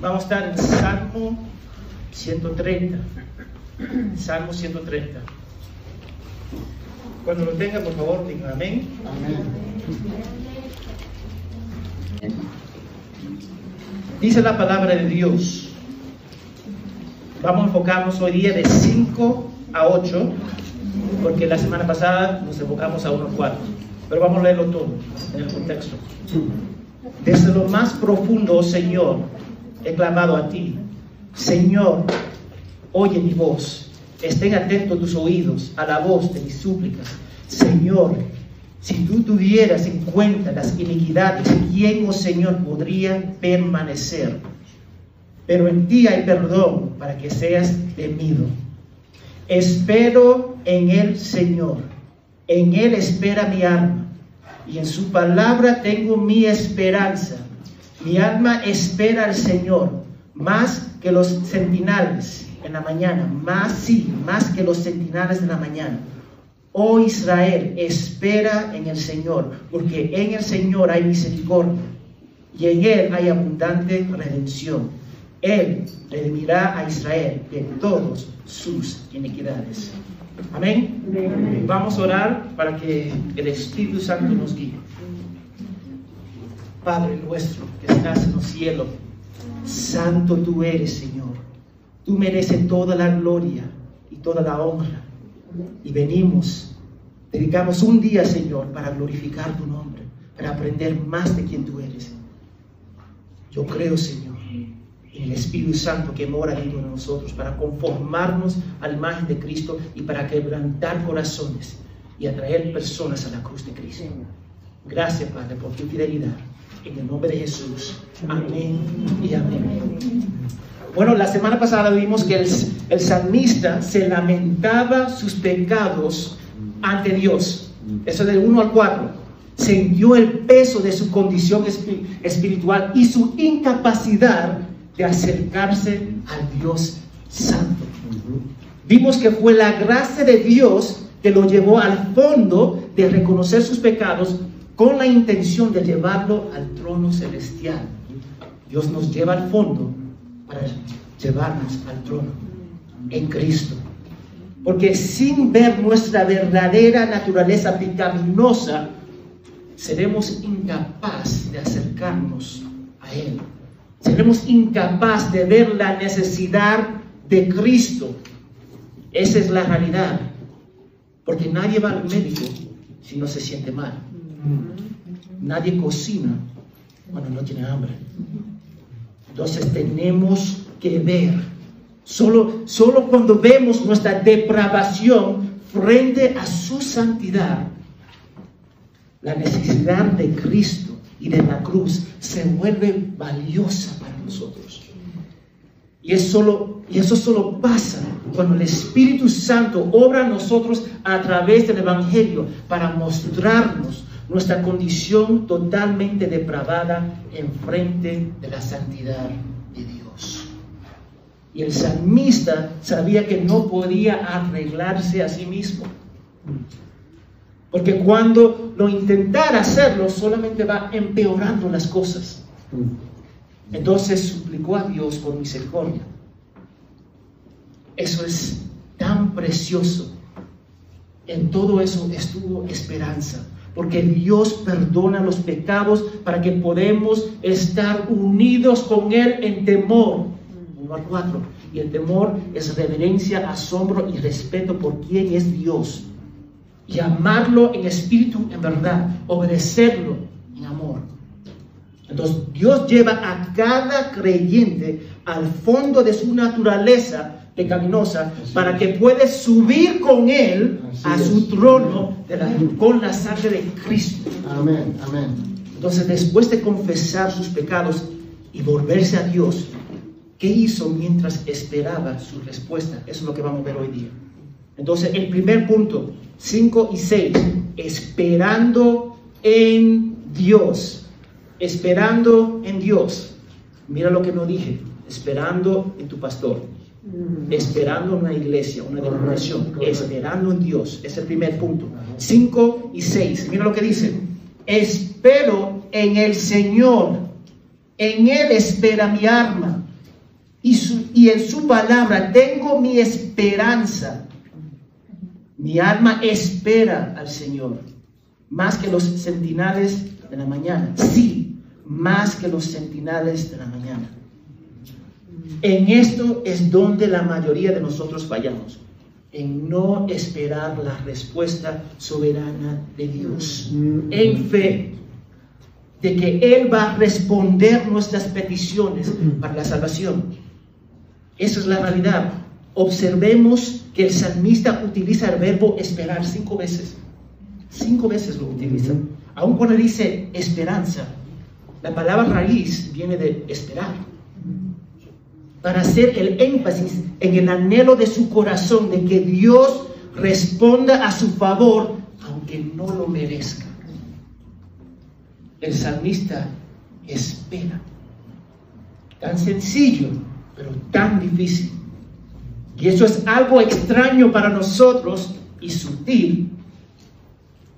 Vamos a estar en Salmo 130. Salmo 130. Cuando lo tenga, por favor, digan amén. Dice la palabra de Dios. Vamos a enfocarnos hoy día de 5 a 8, porque la semana pasada nos enfocamos a 1 a 4. Pero vamos a leerlo todo en el contexto. Desde lo más profundo, Señor, he clamado a ti. Señor, oye mi voz. Estén atentos tus oídos a la voz de mis súplicas. Señor, si tú tuvieras en cuenta las iniquidades, ¿quién, oh Señor, podría permanecer? Pero en ti hay perdón para que seas temido. Espero en el Señor. En Él espera mi alma. Y en su palabra tengo mi esperanza. Mi alma espera al Señor más que los sentinales en la mañana. Más sí, más que los sentinales de la mañana. Oh Israel, espera en el Señor, porque en el Señor hay misericordia y en Él hay abundante redención. Él redimirá a Israel de todas sus iniquidades. Amén. Vamos a orar para que el Espíritu Santo nos guíe. Padre nuestro que estás en los cielos, santo tú eres, Señor. Tú mereces toda la gloria y toda la honra. Y venimos, dedicamos un día, Señor, para glorificar tu nombre, para aprender más de quién tú eres. Yo creo, Señor, en el Espíritu Santo que mora dentro de nosotros para conformarnos a la imagen de Cristo y para quebrantar corazones y atraer personas a la cruz de Cristo. Gracias, Padre, por tu fidelidad. En el nombre de Jesús. Amén y amén. Bueno, la semana pasada vimos que el, el salmista se lamentaba sus pecados ante Dios. Eso del 1 al 4. Sintió el peso de su condición espiritual y su incapacidad de acercarse al Dios Santo. Vimos que fue la gracia de Dios que lo llevó al fondo de reconocer sus pecados con la intención de llevarlo al trono celestial. Dios nos lleva al fondo para llevarnos al trono en Cristo. Porque sin ver nuestra verdadera naturaleza pecaminosa, seremos incapaces de acercarnos a Él. Seremos incapaces de ver la necesidad de Cristo. Esa es la realidad. Porque nadie va al médico si no se siente mal. Nadie cocina cuando no tiene hambre. Entonces tenemos que ver. Solo, solo cuando vemos nuestra depravación frente a su santidad, la necesidad de Cristo y de la cruz se vuelve valiosa para nosotros. Y, es solo, y eso solo pasa cuando el Espíritu Santo obra en nosotros a través del Evangelio para mostrarnos nuestra condición totalmente depravada en frente de la santidad de Dios. Y el salmista sabía que no podía arreglarse a sí mismo. Porque cuando lo intentara hacerlo, solamente va empeorando las cosas. Entonces suplicó a Dios por misericordia. Eso es tan precioso. En todo eso estuvo esperanza, porque Dios perdona los pecados para que podamos estar unidos con Él en temor. Número cuatro. Y el temor es reverencia, asombro y respeto por quien es Dios. Y amarlo en espíritu, en verdad. Obedecerlo en amor. Entonces Dios lleva a cada creyente al fondo de su naturaleza pecaminosa para que pueda subir con él a su trono con la sangre de Cristo. Amén, amén. Entonces después de confesar sus pecados y volverse a Dios, ¿qué hizo mientras esperaba su respuesta? Eso es lo que vamos a ver hoy día. Entonces el primer punto, 5 y 6, esperando en Dios esperando en Dios. Mira lo que no dije, esperando en tu pastor, esperando en una iglesia, una denominación, esperando en Dios. Es el primer punto. 5 y 6, mira lo que dice. Espero en el Señor, en Él espera mi arma. y, su- y en su palabra tengo mi esperanza. Mi alma espera al Señor, más que los centinales de la mañana. Sí, más que los centinales de la mañana. En esto es donde la mayoría de nosotros fallamos, en no esperar la respuesta soberana de Dios, en fe de que Él va a responder nuestras peticiones para la salvación. Esa es la realidad. Observemos que el salmista utiliza el verbo esperar cinco veces. Cinco veces lo utiliza. Aun cuando dice esperanza, la palabra raíz viene de esperar. Para hacer el énfasis en el anhelo de su corazón de que Dios responda a su favor, aunque no lo merezca. El salmista espera. Tan sencillo, pero tan difícil. Y eso es algo extraño para nosotros y sutil,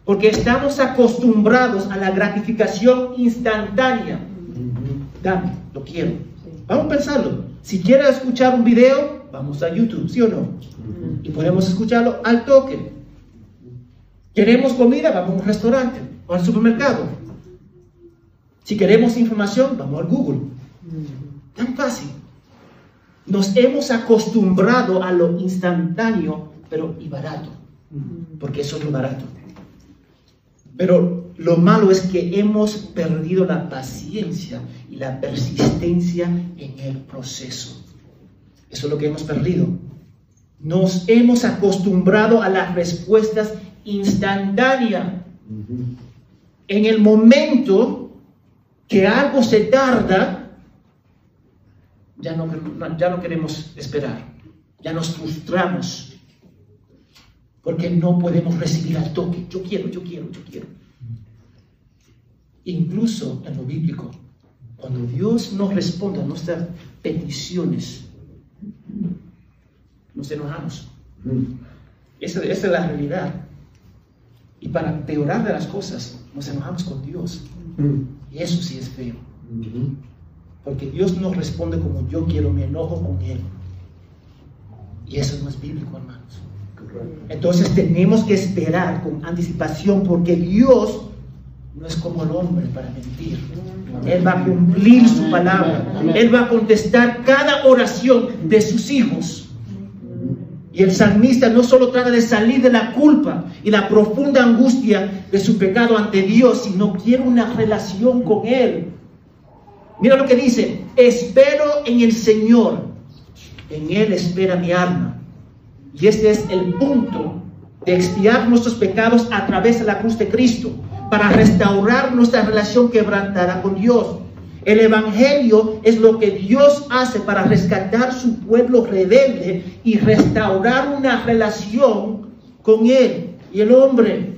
porque estamos acostumbrados a la gratificación instantánea. Dame, lo quiero. Vamos a pensarlo. Si quieres escuchar un video, vamos a YouTube, ¿sí o no? Y podemos escucharlo al toque. Queremos comida, vamos a un restaurante o al supermercado. Si queremos información, vamos al Google. Tan fácil. Nos hemos acostumbrado a lo instantáneo, pero y barato. Porque eso es lo barato. Pero lo malo es que hemos perdido la paciencia la persistencia en el proceso. Eso es lo que hemos perdido. Nos hemos acostumbrado a las respuestas instantáneas. En el momento que algo se tarda, ya no, ya no queremos esperar. Ya nos frustramos porque no podemos recibir al toque. Yo quiero, yo quiero, yo quiero. Incluso en lo bíblico, cuando Dios nos responde a nuestras peticiones, nos enojamos. Esa, esa es la realidad. Y para peorar de las cosas, nos enojamos con Dios. Y eso sí es feo. Porque Dios nos responde como yo quiero, me enojo con Él. Y eso no es bíblico, hermanos. Entonces tenemos que esperar con anticipación porque Dios no es como el hombre para mentir. Él va a cumplir su palabra. Él va a contestar cada oración de sus hijos. Y el salmista no solo trata de salir de la culpa y la profunda angustia de su pecado ante Dios, sino quiere una relación con Él. Mira lo que dice, espero en el Señor, en Él espera mi alma. Y este es el punto de expiar nuestros pecados a través de la cruz de Cristo, para restaurar nuestra relación quebrantada con Dios. El Evangelio es lo que Dios hace para rescatar su pueblo rebelde y restaurar una relación con Él y el hombre.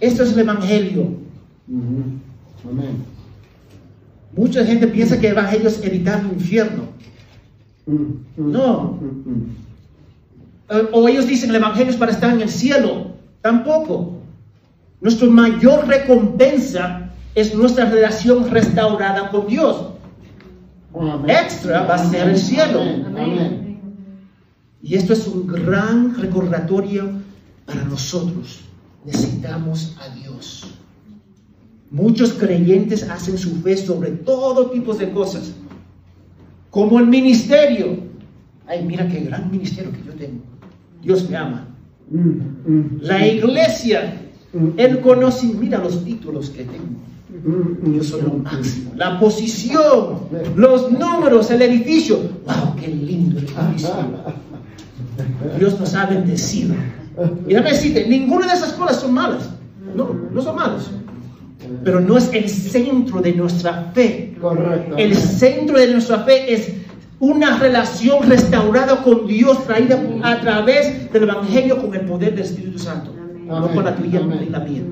Esto es el Evangelio. Amén. Mucha gente piensa que el Evangelio es evitar el infierno. No. Eh, O ellos dicen el Evangelio es para estar en el cielo. Tampoco. Nuestra mayor recompensa es nuestra relación restaurada con Dios. Amén. Extra va a ser el cielo. Amén. Y esto es un gran recordatorio para nosotros. Necesitamos a Dios. Muchos creyentes hacen su fe sobre todo tipo de cosas, como el ministerio. Ay, mira qué gran ministerio que yo tengo. Dios me ama. Mm, mm, La iglesia, el conocimiento, mira los títulos que tengo. mm, mm. Yo soy lo máximo. La posición, los números, el edificio. ¡Wow! ¡Qué lindo el edificio! Dios nos ha bendecido. Y déjame decirte, ninguna de esas cosas son malas. No, no son malas. Pero no es el centro de nuestra fe. Correcto. El centro de nuestra fe es una relación restaurada con Dios traída a través del Evangelio con el poder del Espíritu Santo. No con la tuya ni la mía.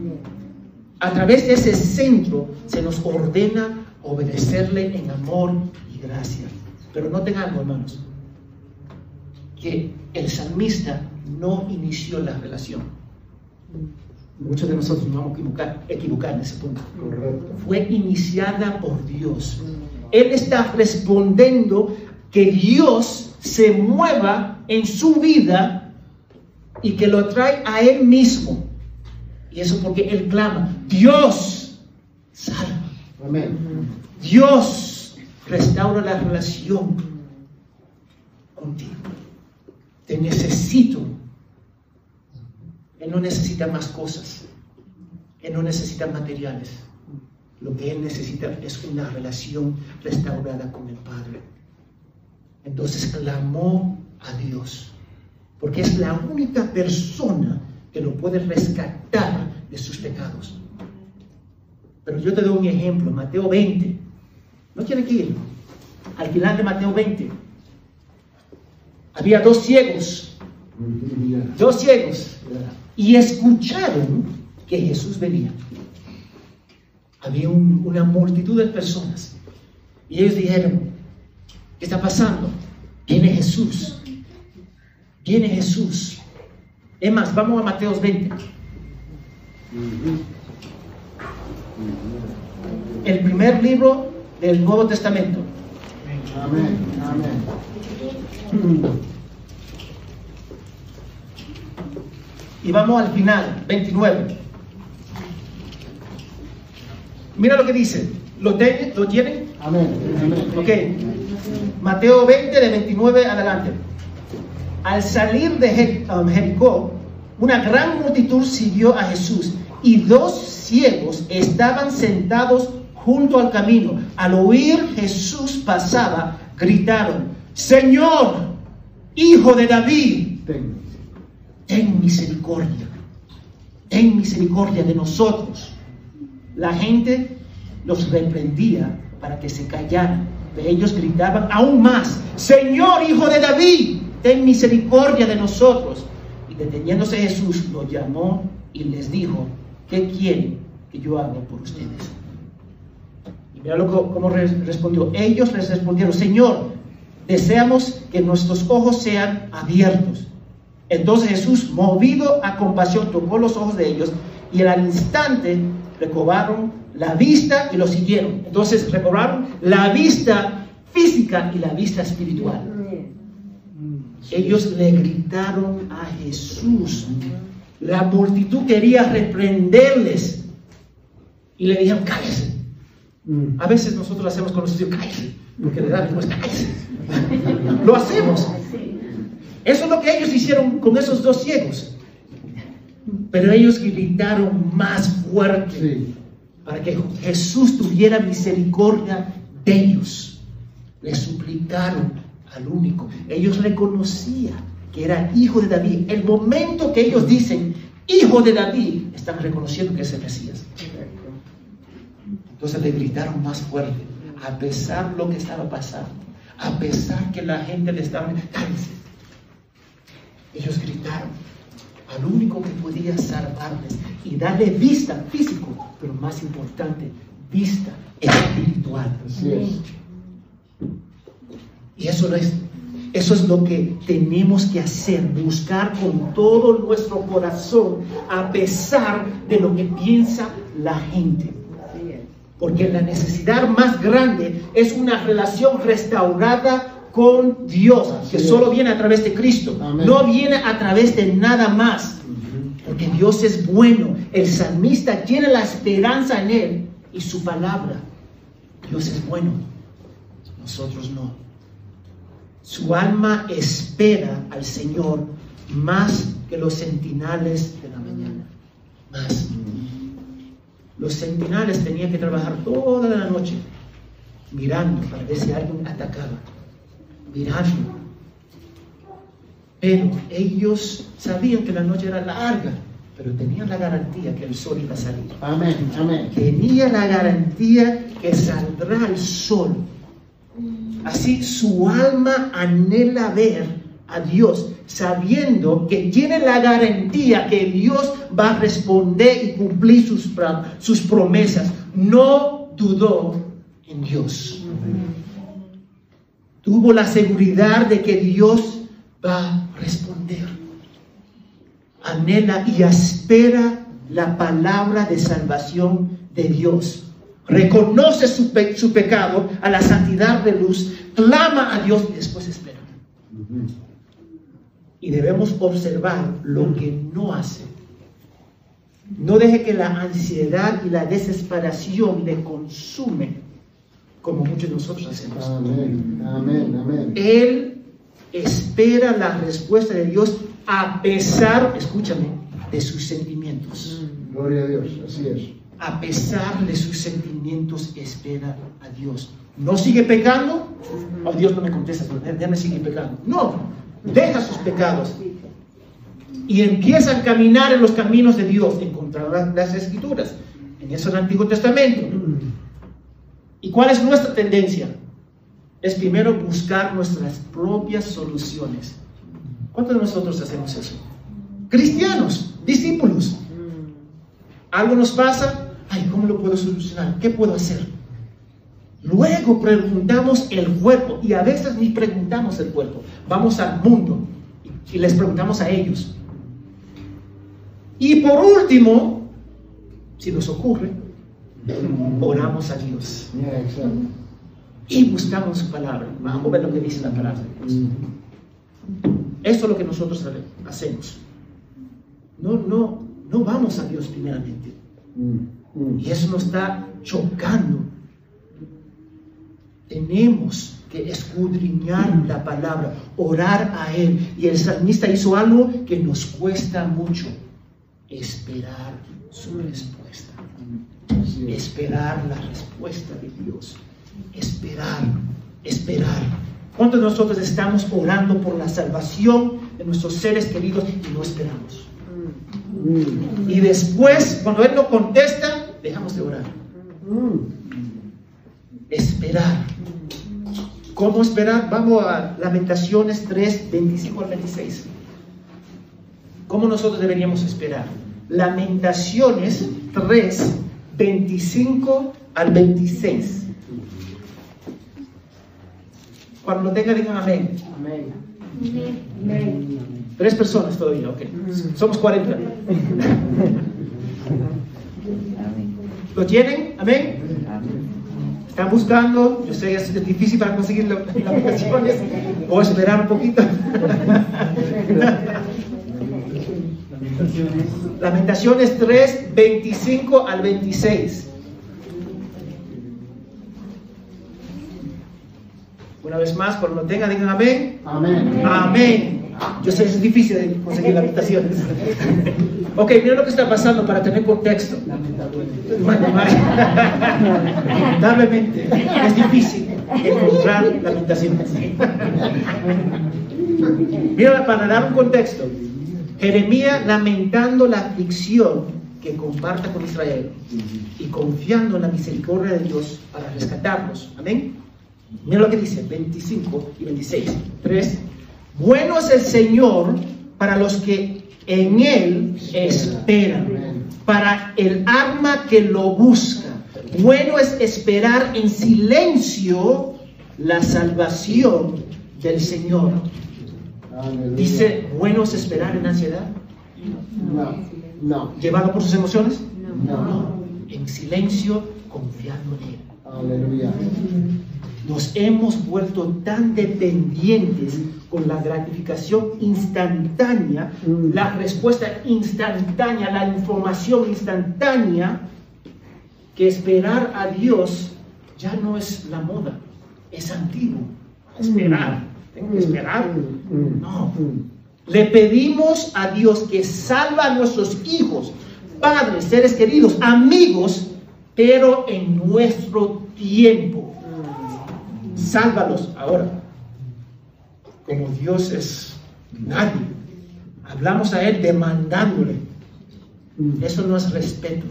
A través de ese centro se nos ordena obedecerle en amor y gracia. Pero no algo, hermanos, que el salmista no inició la relación. Muchos de nosotros nos vamos a equivocar, equivocar en ese punto. Correcto. Fue iniciada por Dios. Él está respondiendo que Dios se mueva en su vida y que lo trae a Él mismo. Y eso porque Él clama, Dios salva. Amén. Dios restaura la relación contigo. Te necesito. Él no necesita más cosas. Él no necesita materiales. Lo que Él necesita es una relación restaurada con el Padre. Entonces clamó a Dios, porque es la única persona que lo puede rescatar de sus pecados. Pero yo te doy un ejemplo, Mateo 20. No tiene que ir. Al final de Mateo 20, había dos ciegos, dos ciegos, y escucharon que Jesús venía. Había un- una multitud de personas, y ellos dijeron, ¿qué está pasando? Viene Jesús, viene Jesús. Es más, vamos a Mateo 20. El primer libro del Nuevo Testamento. Amén. Amén. Y vamos al final, 29. Mira lo que dice. ¿Lo, tienen? ¿Lo tienen? Amén. Ok. Mateo 20, de 29 adelante. Al salir de um, Jericó, una gran multitud siguió a Jesús y dos ciegos estaban sentados junto al camino. Al oír Jesús pasaba, gritaron, Señor, Hijo de David, Ten. ten misericordia, ten misericordia de nosotros. La gente los reprendía para que se callaran, pero ellos gritaban aún más, Señor, hijo de David, ten misericordia de nosotros. Y deteniéndose Jesús, los llamó y les dijo, ¿qué quieren que yo haga por ustedes? Y mira lo cómo re- respondió. Ellos les respondieron, Señor, deseamos que nuestros ojos sean abiertos. Entonces Jesús, movido a compasión, tocó los ojos de ellos y al instante recobraron la vista y lo siguieron. Entonces recobraron la vista física y la vista espiritual. Ellos le gritaron a Jesús. La multitud quería reprenderles y le dijeron, cállese. Mm. A veces nosotros lo hacemos con los hijos, cállese, porque le da respuesta, cállese. Lo hacemos. Eso es lo que ellos hicieron con esos dos ciegos. Pero ellos gritaron más fuerte Sí. para que Jesús tuviera misericordia de ellos. Le suplicaron al único. Ellos reconocían que era hijo de David. El momento que ellos dicen hijo de David, están reconociendo que es el Mesías. Entonces le gritaron más fuerte, a pesar de lo que estaba pasando, a pesar que la gente le estaba... ¡Cállense! Ellos gritaron al único que podía salvarles y darle vista físico, pero más importante, vista espiritual. Así. Y eso no es, eso es lo que tenemos que hacer, buscar con todo nuestro corazón, a pesar de lo que piensa la gente. Porque la necesidad más grande es una relación restaurada con Dios, que solo viene a través de Cristo, no viene a través de nada más. Porque Dios es bueno. El salmista tiene la esperanza en Él y su palabra. Dios es bueno. Nosotros no. Su alma espera al Señor más que los centinales de la mañana. Más. Los centinales tenían que trabajar toda la noche mirando para ver si alguien atacaba. Mirando. Pero ellos sabían que la noche era larga, pero tenían la garantía que el sol iba a salir. Amén. Amén. Tenía la garantía que saldrá el sol. Así su alma anhela ver a Dios, sabiendo que tiene la garantía que Dios va a responder y cumplir sus, sus promesas. No dudó en Dios. Tuvo la seguridad de que Dios va a responder. Anhela y espera la palabra de salvación de Dios. Reconoce su, pe- su pecado a la santidad de luz, clama a Dios y después espera. Y debemos observar lo que no hace. No deje que la ansiedad y la desesperación le consume, como muchos de nosotros hacemos. Amén, amén, amén. Él espera la respuesta de Dios a pesar, escúchame, de sus sentimientos. Gloria a Dios, así es. A pesar de sus sentimientos, espera a Dios. No sigue pecando, oh Dios no me contesta, ya me sigue pecando. No, deja sus pecados y empieza a caminar en los caminos de Dios, encontrar las escrituras. En eso el Antiguo Testamento. ¿Y cuál es nuestra tendencia? Es primero buscar nuestras propias soluciones. ¿Cuántos de nosotros hacemos eso? Cristianos, discípulos. Algo nos pasa, ay, ¿cómo lo puedo solucionar? ¿Qué puedo hacer? Luego preguntamos el cuerpo y a veces ni preguntamos el cuerpo. Vamos al mundo y les preguntamos a ellos. Y por último, si nos ocurre, oramos a Dios y buscamos su palabra. Vamos a ver lo que dice la palabra de Dios. Esto es lo que nosotros hacemos. No, no, no vamos a Dios primeramente. Mm. Y eso nos está chocando. Tenemos que escudriñar la palabra, orar a Él. Y el salmista hizo algo que nos cuesta mucho. Esperar su respuesta. Esperar la respuesta de Dios. Esperar, esperar. ¿Cuántos de nosotros estamos orando por la salvación de nuestros seres queridos y no esperamos? Mm, Y después, cuando Él no contesta, dejamos de orar. mm. Esperar. ¿Cómo esperar? Vamos a Lamentaciones 3, 25 al 26. ¿Cómo nosotros deberíamos esperar? Lamentaciones 3, 25 al 26. Cuando lo tengan, digan amén. Tres personas todavía, ok. Somos 40. ¿Lo tienen? Amén. Están buscando, yo sé que es difícil para conseguir la- las aplicaciones, o esperar un poquito. Lamentaciones 3, 25 al 26. Una vez más, cuando lo tengan, digan amén. Amén. Amén. Yo sé que es difícil conseguir las habitaciones. ok, mira lo que está pasando para tener contexto. Lamentablemente, es difícil encontrar lamentaciones. Mira, para dar un contexto, Jeremías lamentando la aflicción que comparta con Israel y confiando en la misericordia de Dios para rescatarlos. Amén. Mira lo que dice 25 y 26. 3. Bueno es el Señor para los que en Él esperan, para el alma que lo busca. Bueno es esperar en silencio la salvación del Señor. Dice, bueno es esperar en ansiedad, No, no, llevado por sus emociones. no. En silencio, confiando en Él. Aleluya. Nos hemos vuelto tan dependientes con la gratificación instantánea, Mm. la respuesta instantánea, la información instantánea, que esperar a Dios ya no es la moda, es antiguo. Esperar, tengo que esperar. Mm, mm, No. mm. Le pedimos a Dios que salva a nuestros hijos, padres, seres queridos, amigos, pero en nuestro tiempo. Sálvalos ahora. Como Dios es nadie. Hablamos a Él demandándole. Eso no es respeto.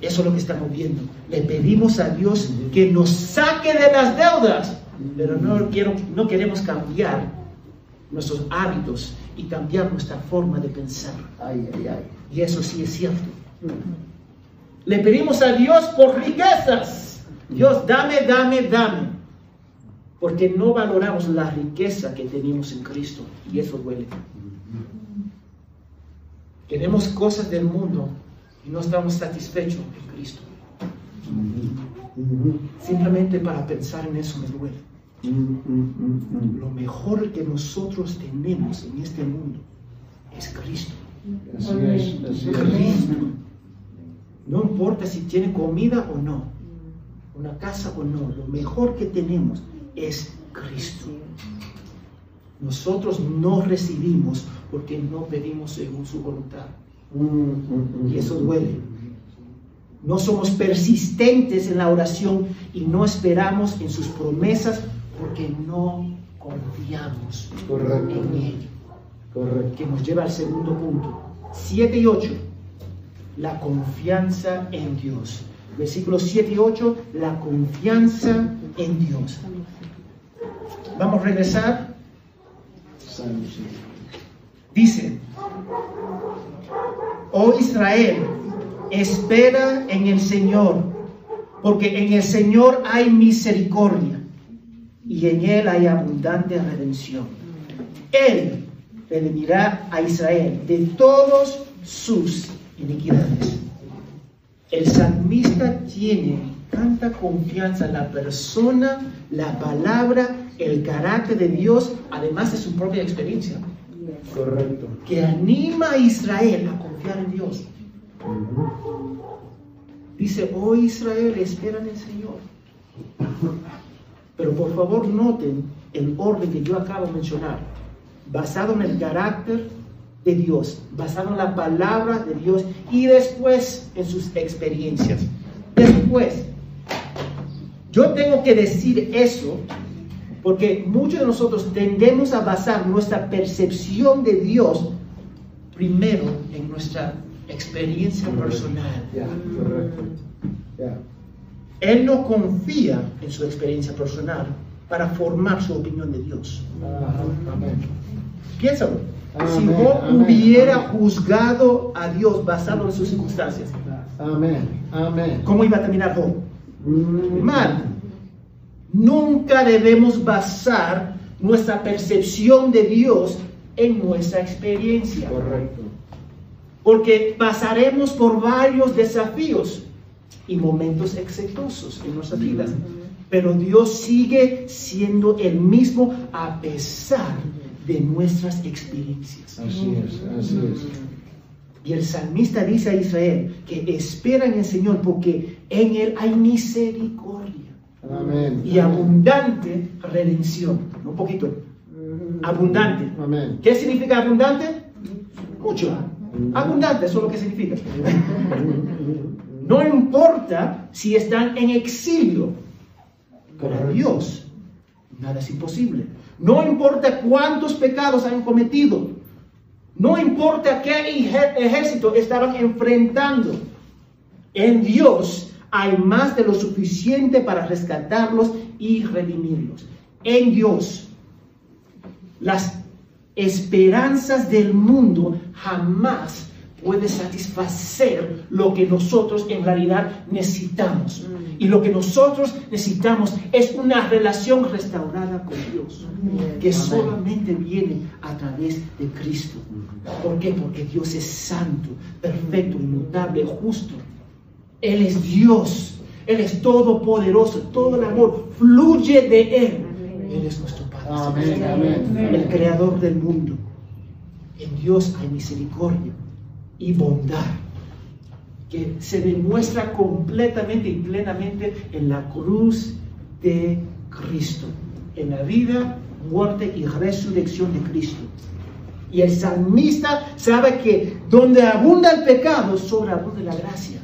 Eso es lo que estamos viendo. Le pedimos a Dios que nos saque de las deudas, pero no, quiero, no queremos cambiar nuestros hábitos y cambiar nuestra forma de pensar. Ay, ay, ay. Y eso sí es cierto. Le pedimos a Dios por riquezas. Dios, dame, dame, dame. Porque no valoramos la riqueza que tenemos en Cristo. Y eso duele. Queremos cosas del mundo y no estamos satisfechos en Cristo. Simplemente para pensar en eso me duele. Lo mejor que nosotros tenemos en este mundo es Cristo. Así es, así es. Cristo. No importa si tiene comida o no, una casa o no, lo mejor que tenemos es Cristo. Nosotros no recibimos porque no pedimos según su voluntad. Mm, mm, mm. Y eso duele. No somos persistentes en la oración y no esperamos en sus promesas porque no confiamos Correcto. en Él. Correcto. Que nos lleva al segundo punto. 7 y 8. La confianza en Dios. Versículos 7 y 8. La confianza en Dios. Vamos a regresar. Dice, oh Israel, espera en el Señor, porque en el Señor hay misericordia y en Él hay abundante redención. Él redimirá a Israel de todos sus iniquidades. El salmista tiene tanta confianza en la persona, la palabra, el carácter de Dios, además de su propia experiencia Correcto. que anima a Israel a confiar en Dios. Dice, oh Israel, espera en el Señor. Pero por favor noten el orden que yo acabo de mencionar, basado en el carácter de Dios, basado en la palabra de Dios y después en sus experiencias. Después, yo tengo que decir eso porque muchos de nosotros tendemos a basar nuestra percepción de Dios primero en nuestra experiencia personal. Correcto. Él no confía en su experiencia personal para formar su opinión de Dios. Piénsalo. Si amén, hubiera juzgado a Dios basado en sus circunstancias, Amén. Amén. ¿cómo iba a terminar Job? Mm. Mal. Nunca debemos basar nuestra percepción de Dios en nuestra experiencia. Correcto. Porque pasaremos por varios desafíos y momentos exitosos en nuestras vidas. Pero Dios sigue siendo el mismo a pesar de nuestras experiencias. Así es, así es. Y el salmista dice a Israel que espera en el Señor porque en Él hay misericordia Amén. y abundante redención. Un poquito. Abundante. Amén. ¿Qué significa abundante? Mucho. Abundante, eso es lo que significa. No importa si están en exilio, para. Dios nada es imposible. No importa cuántos pecados han cometido, no importa qué ejército estaban enfrentando, en Dios hay más de lo suficiente para rescatarlos y redimirlos. En Dios, las esperanzas del mundo jamás puede satisfacer lo que nosotros en realidad necesitamos. Y lo que nosotros necesitamos es una relación restaurada con Dios, que Amén. solamente viene a través de Cristo. ¿Por qué? Porque Dios es santo, perfecto, inmutable, justo. Él es Dios, Él es todopoderoso, todo el amor fluye de Él. Él es nuestro Padre. Amén, amén. el creador del mundo. En Dios hay misericordia y bondad que se demuestra completamente y plenamente en la cruz de Cristo, en la vida, muerte y resurrección de Cristo. Y el salmista sabe que donde abunda el pecado, sobreabunda la gracia.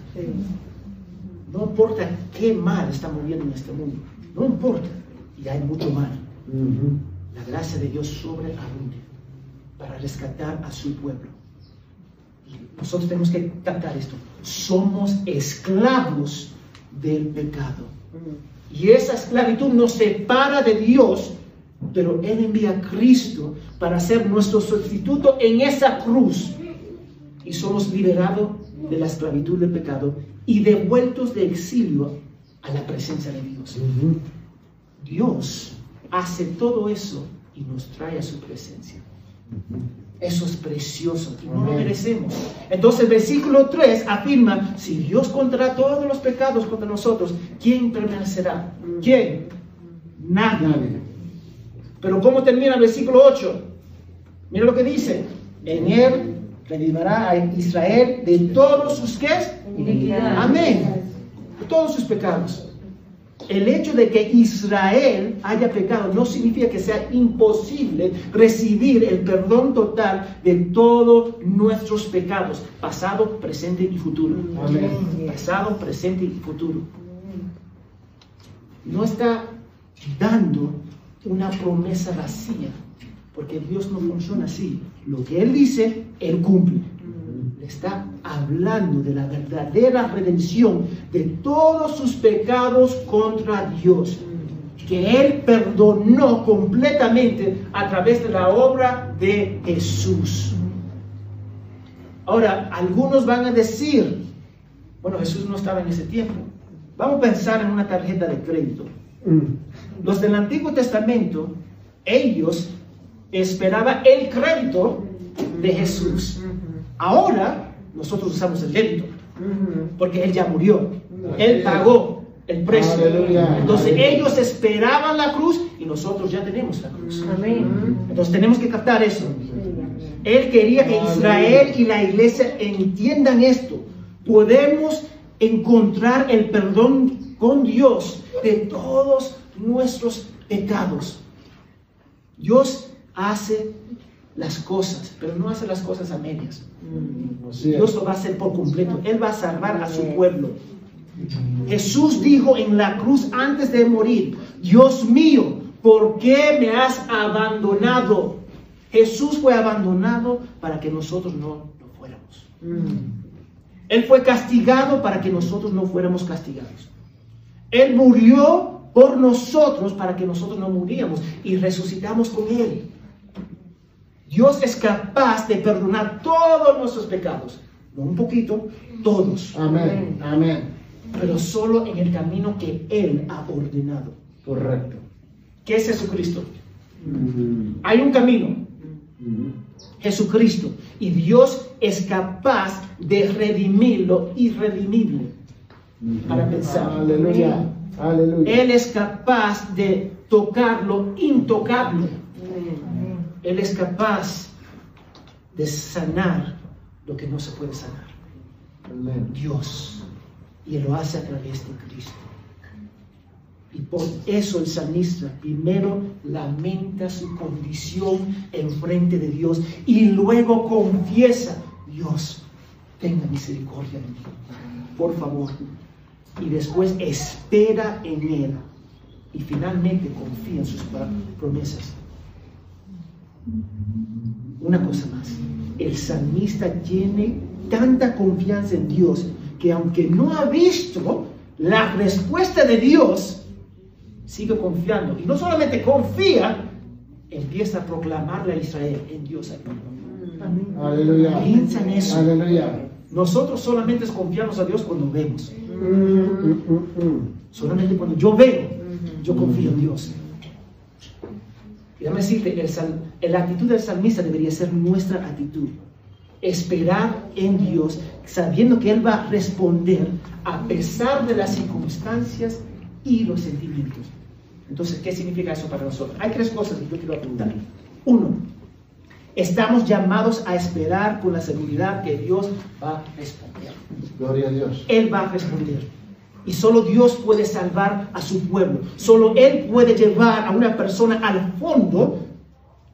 No importa qué mal está moviendo en este mundo, no importa, y hay mucho mal la gracia de Dios sobreabunde para rescatar a su pueblo. Nosotros tenemos que captar esto. Somos esclavos del pecado. Y esa esclavitud nos separa de Dios, pero Él envía a Cristo para ser nuestro sustituto en esa cruz. Y somos liberados de la esclavitud del pecado y devueltos de exilio a la presencia de Dios. Dios hace todo eso y nos trae a su presencia. Eso es precioso y no lo merecemos. Entonces el versículo 3 afirma, si Dios contará todos los pecados contra nosotros, ¿quién permanecerá? ¿Quién? Nadie. Nadie. Pero ¿cómo termina el versículo 8? Mira lo que dice. En él redimirá a Israel de todos sus ¿qué? Amén. De todos sus pecados. El hecho de que Israel haya pecado no significa que sea imposible recibir el perdón total de todos nuestros pecados, pasado, presente y futuro. Amén. Pasado, presente y futuro. No está dando una promesa vacía, porque Dios no funciona así. Lo que Él dice, Él cumple. Le está hablando de la verdadera redención de todos sus pecados contra Dios, que Él perdonó completamente a través de la obra de Jesús. Ahora, algunos van a decir, bueno, Jesús no estaba en ese tiempo. Vamos a pensar en una tarjeta de crédito. Mm. Los del Antiguo Testamento, ellos esperaban el crédito de Jesús. Ahora nosotros usamos el débito, porque Él ya murió. Él pagó el precio. Entonces ellos esperaban la cruz y nosotros ya tenemos la cruz. Amén. Entonces tenemos que captar eso. Él quería que Israel y la iglesia entiendan esto. Podemos encontrar el perdón con Dios de todos nuestros pecados. Dios hace las cosas, pero no hace las cosas a medias. Es. Dios lo va a hacer por completo. Él va a salvar a su pueblo. Jesús dijo en la cruz antes de morir, Dios mío, ¿por qué me has abandonado? Jesús fue abandonado para que nosotros no lo fuéramos. Él fue castigado para que nosotros no fuéramos castigados. Él murió por nosotros para que nosotros no muriéramos y resucitamos con Él. Dios es capaz de perdonar todos nuestros pecados. No un poquito, todos. Amén. Amén. Pero solo en el camino que Él ha ordenado. Correcto. ¿Qué es Jesucristo? Mm. Hay un camino, Mm. Jesucristo. Y Dios es capaz de redimir lo irredimible. Para pensar. Aleluya. Aleluya. Él es capaz de tocar lo intocable. Él es capaz de sanar lo que no se puede sanar. Amén. Dios. Y Él lo hace a través de Cristo. Y por eso el salmista primero lamenta su condición en frente de Dios y luego confiesa, Dios, tenga misericordia de mí, por favor. Y después espera en Él y finalmente confía en sus promesas. Una cosa más, el salmista tiene tanta confianza en Dios que aunque no ha visto la respuesta de Dios, sigue confiando. Y no solamente confía, empieza a proclamarle a Israel, en Dios hay perdón. Aleluya. Piensa en eso. Aleluya. Nosotros solamente confiamos a Dios cuando vemos. Mm, mm, mm, mm. Solamente cuando yo veo, yo confío en Dios. Déjame decirte, el sal- la actitud del salmista debería ser nuestra actitud. Esperar en Dios, sabiendo que Él va a responder a pesar de las circunstancias y los sentimientos. Entonces, ¿qué significa eso para nosotros? Hay tres cosas que yo quiero apuntar. Uno, estamos llamados a esperar con la seguridad que Dios va a responder. Gloria a Dios. Él va a responder. Y solo Dios puede salvar a su pueblo. Solo Él puede llevar a una persona al fondo,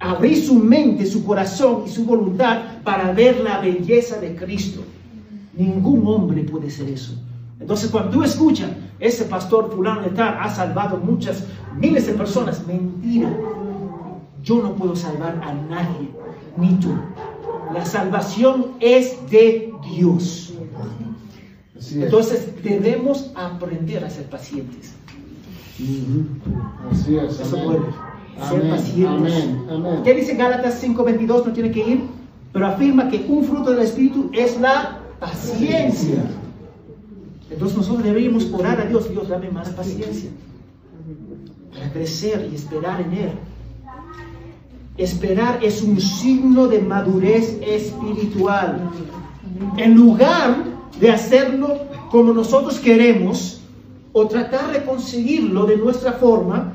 abrir su mente, su corazón y su voluntad para ver la belleza de Cristo. Ningún hombre puede hacer eso. Entonces, cuando tú escuchas, ese pastor fulano de tal ha salvado muchas, miles de personas, mentira. Yo no puedo salvar a nadie, ni tú. La salvación es de Dios. Entonces debemos aprender a ser pacientes. Así es. Eso Amén. Ser pacientes. Amén. Amén. ¿Qué dice Gálatas 5:22? No tiene que ir, pero afirma que un fruto del Espíritu es la paciencia. Entonces nosotros deberíamos orar a Dios, Dios dame más paciencia para crecer y esperar en Él. Esperar es un signo de madurez espiritual. En lugar de hacerlo como nosotros queremos o tratar de conseguirlo de nuestra forma,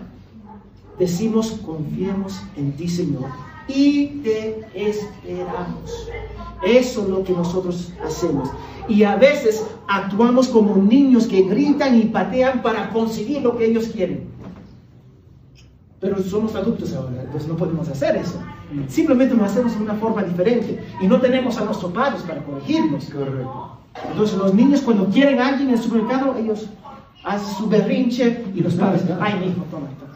decimos confiemos en ti, Señor, y te esperamos. Eso es lo que nosotros hacemos. Y a veces actuamos como niños que gritan y patean para conseguir lo que ellos quieren. Pero somos adultos ahora, entonces no podemos hacer eso. Simplemente lo hacemos de una forma diferente y no tenemos a nuestros padres para corregirnos. Correcto. Entonces los niños cuando quieren a alguien en el supermercado, ellos hacen su berrinche y los padres, ay, mi hijo, toma, toma,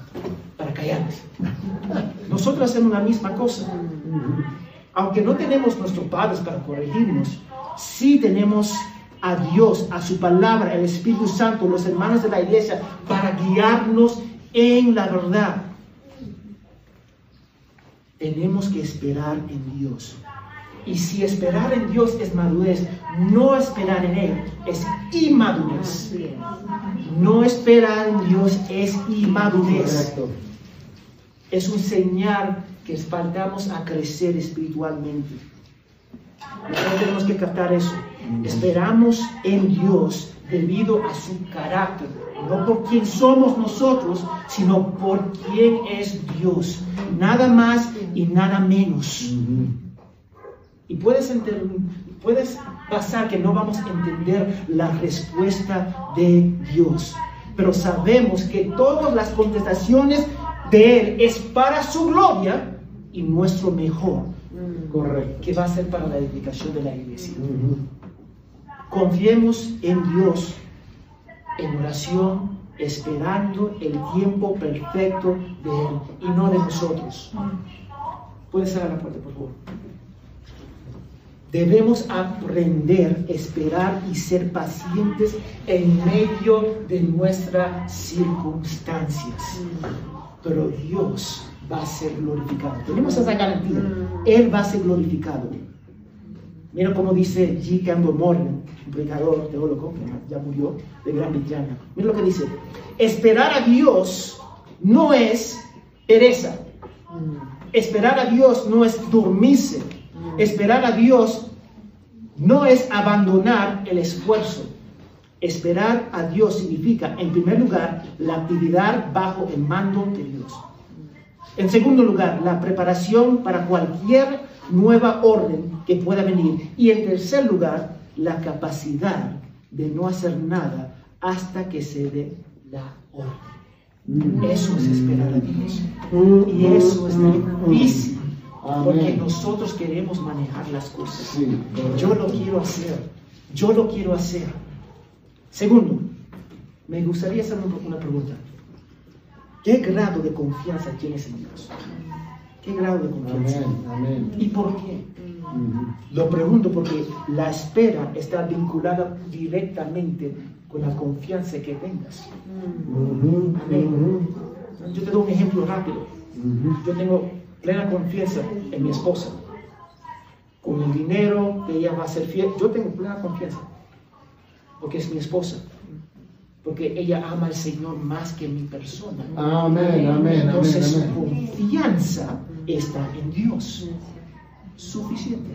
para callarnos. Nosotros hacemos la misma cosa. Aunque no tenemos nuestros padres para corregirnos, sí tenemos a Dios, a su palabra, el Espíritu Santo, los hermanos de la iglesia, para guiarnos en la verdad. Tenemos que esperar en Dios. Y si esperar en Dios es madurez, no esperar en Él es inmadurez. No esperar en Dios es inmadurez. Es un señal que faltamos a crecer espiritualmente. Nosotros tenemos que captar eso. Esperamos en Dios debido a su carácter, no por quién somos nosotros, sino por quién es Dios. Nada más y nada menos. Y puedes, enter- puedes pasar que no vamos a entender la respuesta de Dios. Pero sabemos que todas las contestaciones de Él es para su gloria y nuestro mejor, Correcto. que va a ser para la edificación de la iglesia. Ujú. Confiemos en Dios en oración, esperando el tiempo perfecto de Él y no de nosotros. Puedes cerrar la puerta, por favor. Debemos aprender, esperar y ser pacientes en medio de nuestras circunstancias. Pero Dios va a ser glorificado. Tenemos esa garantía. Él va a ser glorificado. Mira cómo dice G. Campbell Morgan, un predicador teólogo que ya murió de Gran Bretaña. Mira lo que dice. Esperar a Dios no es pereza. Esperar a Dios no es dormirse. Esperar a Dios no es abandonar el esfuerzo. Esperar a Dios significa, en primer lugar, la actividad bajo el mando de Dios. En segundo lugar, la preparación para cualquier nueva orden que pueda venir. Y en tercer lugar, la capacidad de no hacer nada hasta que se dé la orden. Eso es esperar a Dios. Y eso es difícil. Porque nosotros queremos manejar las cosas. Sí, Yo lo quiero hacer. Yo lo quiero hacer. Segundo, me gustaría hacer una- pregunta. ¿Qué grado de confianza tienes en Dios? ¿Qué grado de confianza? Amén. Amén. ¿Y por qué? Lo pregunto porque la espera está vinculada directamente con la confianza que tengas. Amén. Yo te doy un ejemplo rápido. Yo tengo plena confianza en mi esposa. Con el dinero que ella va a ser fiel, yo tengo plena confianza. Porque es mi esposa. Porque ella ama al Señor más que mi persona. Amén. Amén. Entonces su Amén. Confianza está en Dios. Suficiente.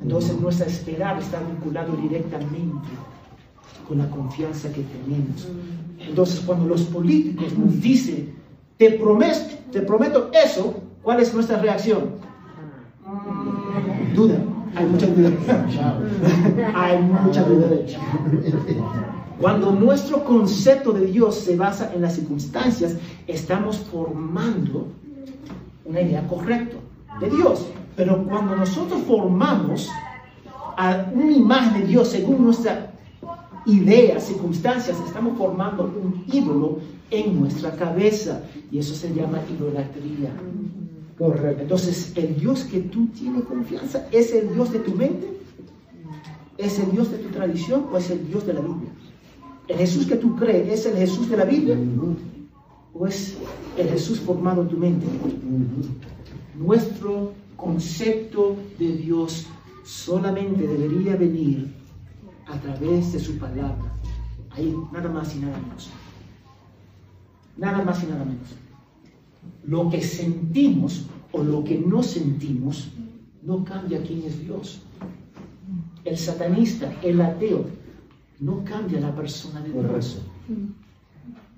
Entonces nuestra esperar está vinculado directamente con la confianza que tenemos. Entonces cuando los políticos nos dicen, te prometo, te prometo eso, ¿cuál es nuestra reacción? Duda. Hay mucha duda. Hay mucha duda. Cuando nuestro concepto de Dios se basa en las circunstancias, estamos formando una idea correcta de Dios. Pero cuando nosotros formamos a una imagen de Dios según nuestra idea, circunstancias, estamos formando un ídolo en nuestra cabeza. Y eso se llama idolatría. Correcto. Entonces, el Dios que tú tienes confianza, ¿es el Dios de tu mente? ¿Es el Dios de tu tradición o es el Dios de la Biblia? ¿El Jesús que tú crees es el Jesús de la Biblia o es el Jesús formado en tu mente? Nuestro concepto de Dios solamente debería venir a través de su palabra. Ahí, nada más y nada menos. Nada más y nada menos. Lo que sentimos o lo que no sentimos no cambia quién es Dios. El satanista, el ateo, no cambia la persona de Dios.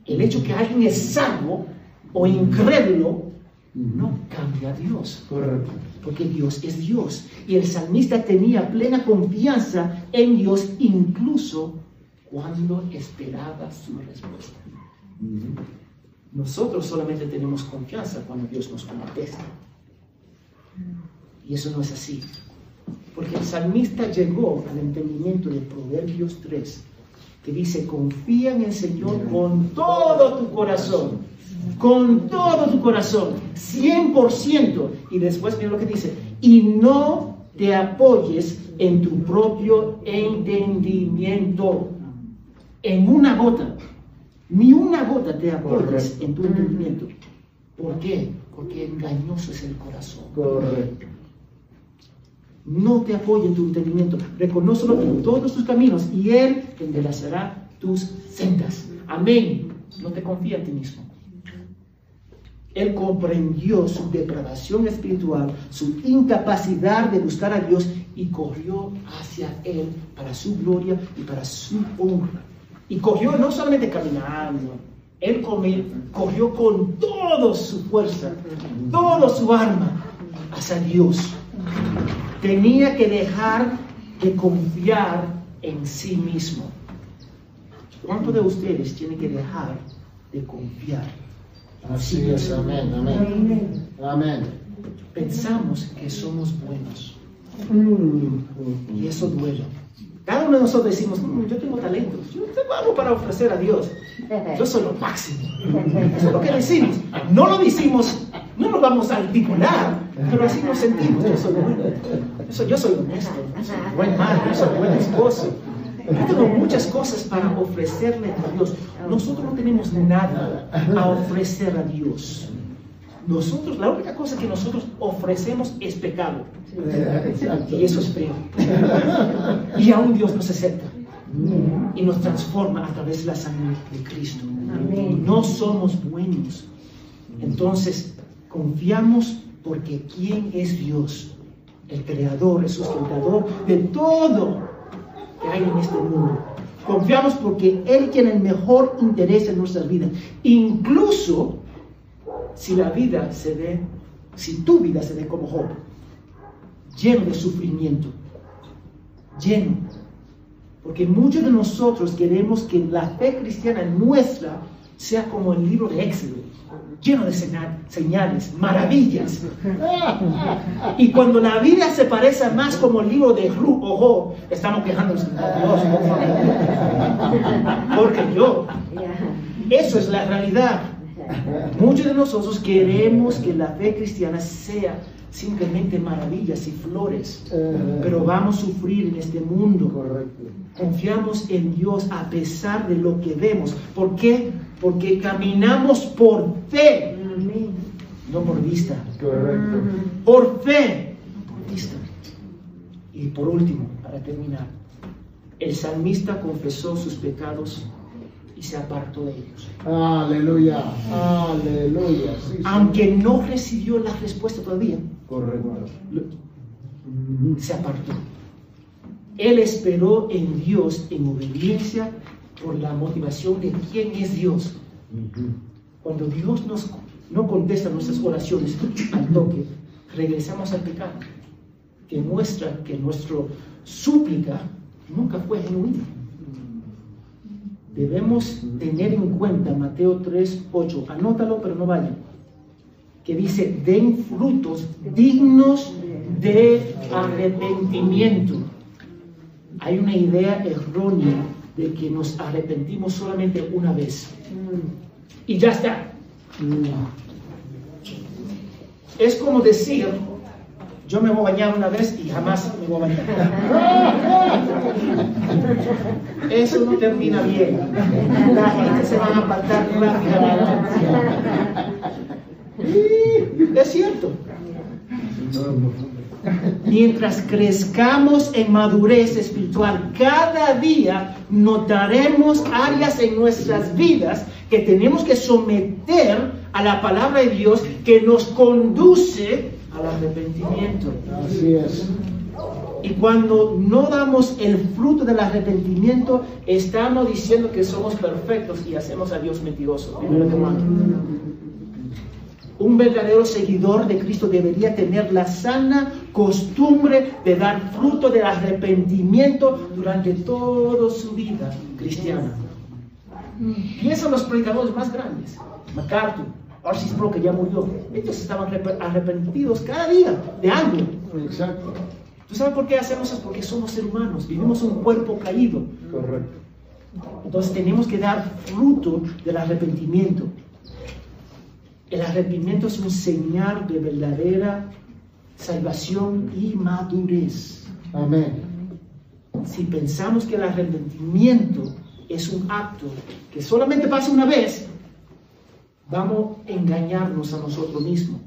El hecho que alguien es salvo o incrédulo no cambia a Dios. Correcto. Porque Dios es Dios. Y el salmista tenía plena confianza en Dios incluso cuando esperaba su respuesta. Nosotros solamente tenemos confianza cuando Dios nos contesta. Y eso no es así. Porque el salmista llegó al entendimiento de Proverbios 3, que dice, confía en el Señor con todo tu corazón, con todo tu corazón, 100%. Y después mira lo que dice, y no te apoyes en tu propio entendimiento, en una gota. Ni una gota te apoyes Correcto. en tu entendimiento. ¿Por qué? Porque engañoso es el corazón. Correcto. No te apoye en tu entendimiento. Reconócelo en todos tus caminos y Él enderezará tus sendas. Amén. No te confía en ti mismo. Él comprendió su depravación espiritual, su incapacidad de buscar a Dios y corrió hacia Él para su gloria y para su honra. Y corrió no solamente caminando, Él corrió con toda su fuerza, toda su arma hacia Dios. Tenía que dejar de confiar en sí mismo. ¿Cuántos de ustedes tienen que dejar de confiar? Así es, amén, amén. Amén. Pensamos que somos buenos Mm. y eso duele. Cada uno de nosotros decimos, "Mm, yo tengo talento, yo tengo algo para ofrecer a Dios, yo soy lo máximo. Eso es lo que decimos. No lo decimos, no nos vamos a articular, pero así nos sentimos. Yo soy bueno, yo soy, yo soy honesto, yo soy buen madre, yo soy buen esposo. Yo tengo muchas cosas para ofrecerle a Dios. Nosotros no tenemos nada a ofrecer a Dios. Nosotros, la única cosa que nosotros ofrecemos es pecado. Y eso es feo. Y aún Dios nos acepta y nos transforma a través de la sangre de Cristo. No somos buenos. Entonces, confiamos porque ¿quién es Dios? El creador, el sustentador de todo que hay en este mundo. Confiamos porque Él tiene el mejor interés en nuestras vidas. Incluso si la vida se ve, si tu vida se ve como Job, lleno de sufrimiento, lleno. Porque muchos de nosotros queremos que la fe cristiana nuestra sea como el libro de Éxodo, lleno de señales, maravillas. Y cuando la vida se parece más como el libro de Job, estamos quejándonos de Dios, por favor. Porque yo, eso es la realidad. Muchos de nosotros queremos que la fe cristiana sea simplemente maravillas y flores, pero vamos a sufrir en este mundo. Confiamos en Dios a pesar de lo que vemos. ¿Por qué? Porque caminamos por fe, no por vista. Correcto. Por fe, no por vista. Y por último, para terminar, el salmista confesó sus pecados y se apartó de ellos. Aleluya. Aleluya. Sí, sí. Aunque no recibió la respuesta todavía, Correcto. se apartó. Él esperó en Dios en obediencia por la motivación de quién es Dios. Cuando Dios nos, no contesta nuestras oraciones al toque, regresamos al pecado, que muestra que nuestra súplica nunca fue genuina. Debemos tener en cuenta Mateo 3, 8, anótalo pero no vayan, que dice, den frutos dignos de arrepentimiento. Hay una idea errónea de que nos arrepentimos solamente una vez y ya está. Es como decir, yo me voy a bañar una vez y jamás me voy a bañar. Eso no termina bien. La gente se va a apartar rápidamente. Y Es cierto. Mientras crezcamos en madurez espiritual, cada día notaremos áreas en nuestras vidas que tenemos que someter a la palabra de Dios que nos conduce al arrepentimiento. Así es. Y cuando no damos el fruto del arrepentimiento, estamos diciendo que somos perfectos y hacemos a Dios mentiroso. Un verdadero seguidor de Cristo debería tener la sana costumbre de dar fruto del arrepentimiento durante toda su vida cristiana. Piensa en los predicadores más grandes, MacArthur, Arcis Pro, que ya murió. Ellos estaban arrep- arrepentidos cada día de algo. Exacto. ¿Tú sabes por qué hacemos eso? Porque somos seres humanos, vivimos un cuerpo caído. Correcto. Entonces tenemos que dar fruto del arrepentimiento. El arrepentimiento es un señal de verdadera salvación y madurez. Amén. Si pensamos que el arrepentimiento es un acto que solamente pasa una vez, vamos a engañarnos a nosotros mismos.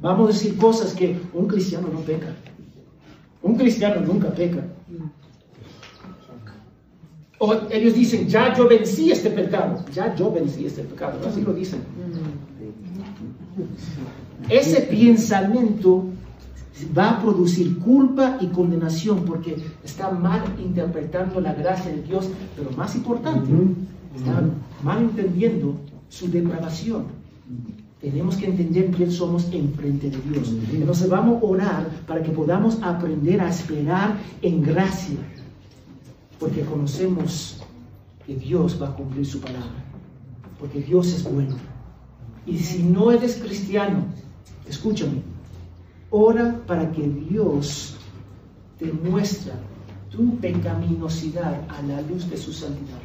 Vamos a decir cosas que un cristiano no peca. Un cristiano nunca peca. O ellos dicen, ya yo vencí este pecado. Ya yo vencí este pecado. Así lo dicen. Ese pensamiento va a producir culpa y condenación porque está mal interpretando la gracia de Dios, pero más importante, está mal entendiendo su depravación. Tenemos que entender quién somos en frente de Dios. Entonces vamos a orar para que podamos aprender a esperar en gracia, porque conocemos que Dios va a cumplir su palabra, porque Dios es bueno. Y si no eres cristiano, escúchame, ora para que Dios te muestre tu pecaminosidad a la luz de su santidad.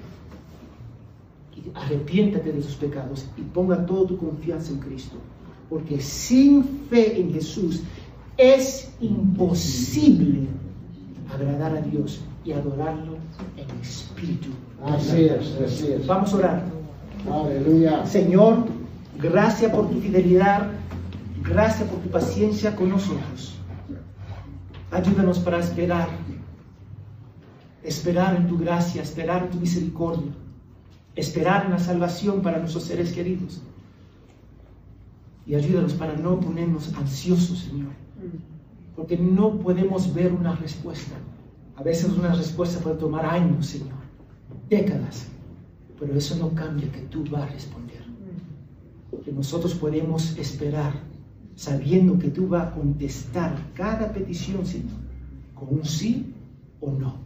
Y arrepiéntate de tus pecados y ponga toda tu confianza en Cristo. Porque sin fe en Jesús es imposible agradar a Dios y adorarlo en espíritu. Así es, así es. Vamos a orar. Aleluya. Señor, gracias por tu fidelidad, gracias por tu paciencia con nosotros. Ayúdanos para esperar, esperar en tu gracia, esperar en tu misericordia, esperar en la salvación para nuestros seres queridos. Y ayúdanos para no ponernos ansiosos, Señor, porque no podemos ver una respuesta. A veces una respuesta puede tomar años, Señor, décadas, pero eso no cambia que tú vas a responder que nosotros podemos esperar sabiendo que tú vas a contestar cada petición, Señor, con un sí o no.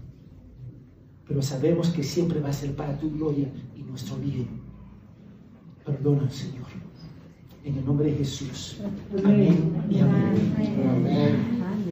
Pero sabemos que siempre va a ser para tu gloria y nuestro bien. Perdona, Señor. En el nombre de Jesús. Amén y amén. Amén.